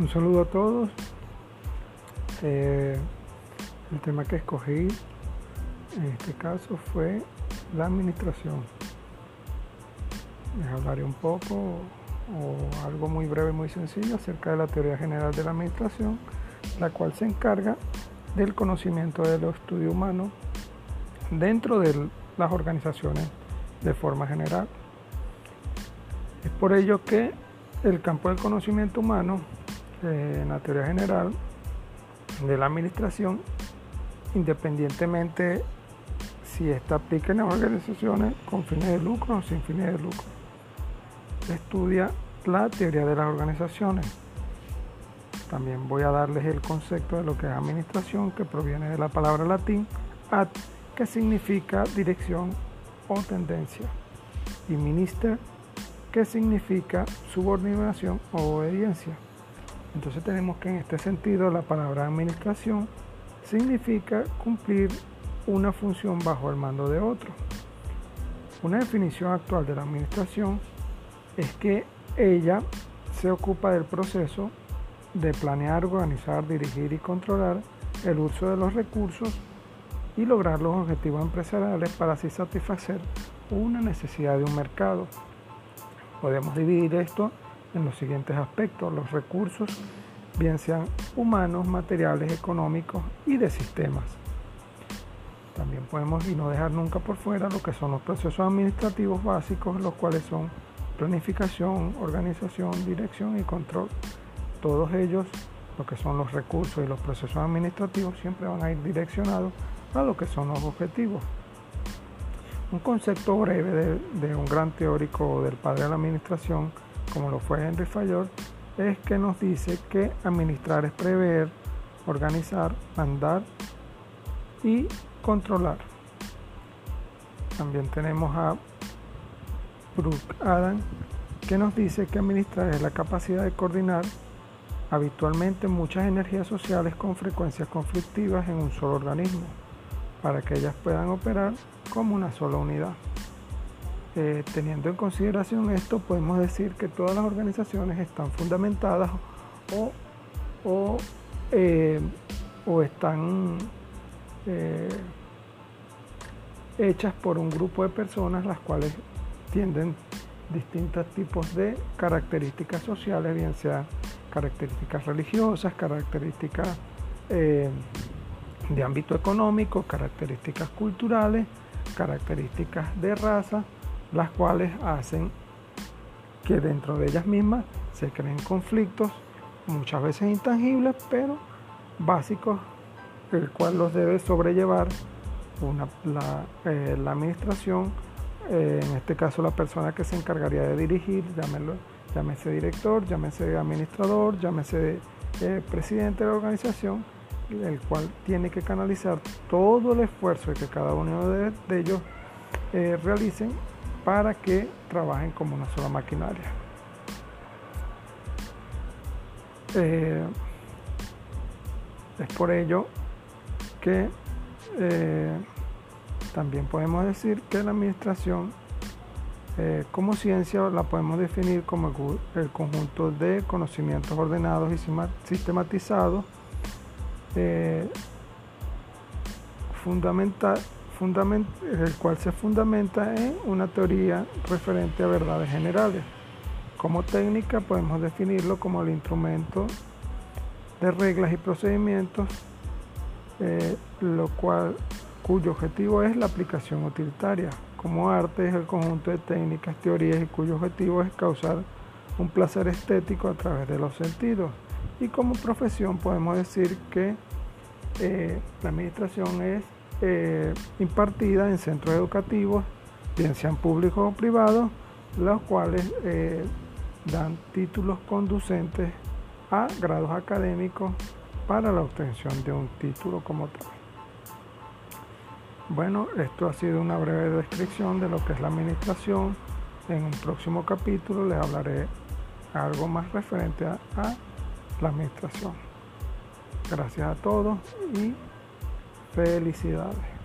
Un saludo a todos. Eh, el tema que escogí en este caso fue la administración. Les hablaré un poco o algo muy breve, muy sencillo acerca de la teoría general de la administración, la cual se encarga del conocimiento de los estudios humanos dentro de las organizaciones de forma general. Es por ello que el campo del conocimiento humano en la teoría general de la administración, independientemente si esta aplica en organizaciones con fines de lucro o sin fines de lucro. Estudia la teoría de las organizaciones. También voy a darles el concepto de lo que es administración, que proviene de la palabra latín ad, que significa dirección o tendencia, y minister, que significa subordinación o obediencia. Entonces tenemos que en este sentido la palabra administración significa cumplir una función bajo el mando de otro. Una definición actual de la administración es que ella se ocupa del proceso de planear, organizar, dirigir y controlar el uso de los recursos y lograr los objetivos empresariales para así satisfacer una necesidad de un mercado. Podemos dividir esto en los siguientes aspectos, los recursos, bien sean humanos, materiales, económicos y de sistemas. También podemos y no dejar nunca por fuera lo que son los procesos administrativos básicos, los cuales son planificación, organización, dirección y control. Todos ellos, lo que son los recursos y los procesos administrativos, siempre van a ir direccionados a lo que son los objetivos. Un concepto breve de, de un gran teórico del padre de la administración como lo fue Henry Fayol, es que nos dice que administrar es prever, organizar, mandar y controlar. También tenemos a Brooke Adam, que nos dice que administrar es la capacidad de coordinar habitualmente muchas energías sociales con frecuencias conflictivas en un solo organismo, para que ellas puedan operar como una sola unidad. Eh, teniendo en consideración esto, podemos decir que todas las organizaciones están fundamentadas o, eh, están eh, hechas por un grupo de personas las cuales tienden distintos tipos de características sociales, bien sean características religiosas, características de ámbito económico, características culturales, características de raza, las cuales hacen que dentro de ellas mismas se creen conflictos, muchas veces intangibles, pero básicos, el cual los debe sobrellevar eh, la, administración, eh, en este caso la persona que se encargaría de dirigir, llámelo, llámese director, llámese administrador, llámese eh, presidente de la organización, el cual tiene que canalizar todo el esfuerzo que cada uno de, de ellos realicen para que trabajen como una sola maquinaria. Eh, es por ello que eh, también podemos decir que la administración eh, como ciencia la podemos definir como el conjunto de conocimientos ordenados y sistematizados fundamental el cual se fundamenta en una teoría referente a verdades generales. Como técnica podemos definirlo como el instrumento de reglas y procedimientos, eh, lo cual, cuyo objetivo es la aplicación utilitaria. Como arte es el conjunto de técnicas, teorías y cuyo objetivo es causar un placer estético a través de los sentidos. Y como profesión podemos decir que eh, la administración es eh, impartida en centros educativos, bien sean públicos o privados, los cuales eh, dan títulos conducentes a grados académicos para la obtención de un título como tal. Bueno, esto ha sido una breve descripción de lo que es la administración. En un próximo capítulo les hablaré algo más referente a la administración. Gracias a todos y Felicidades.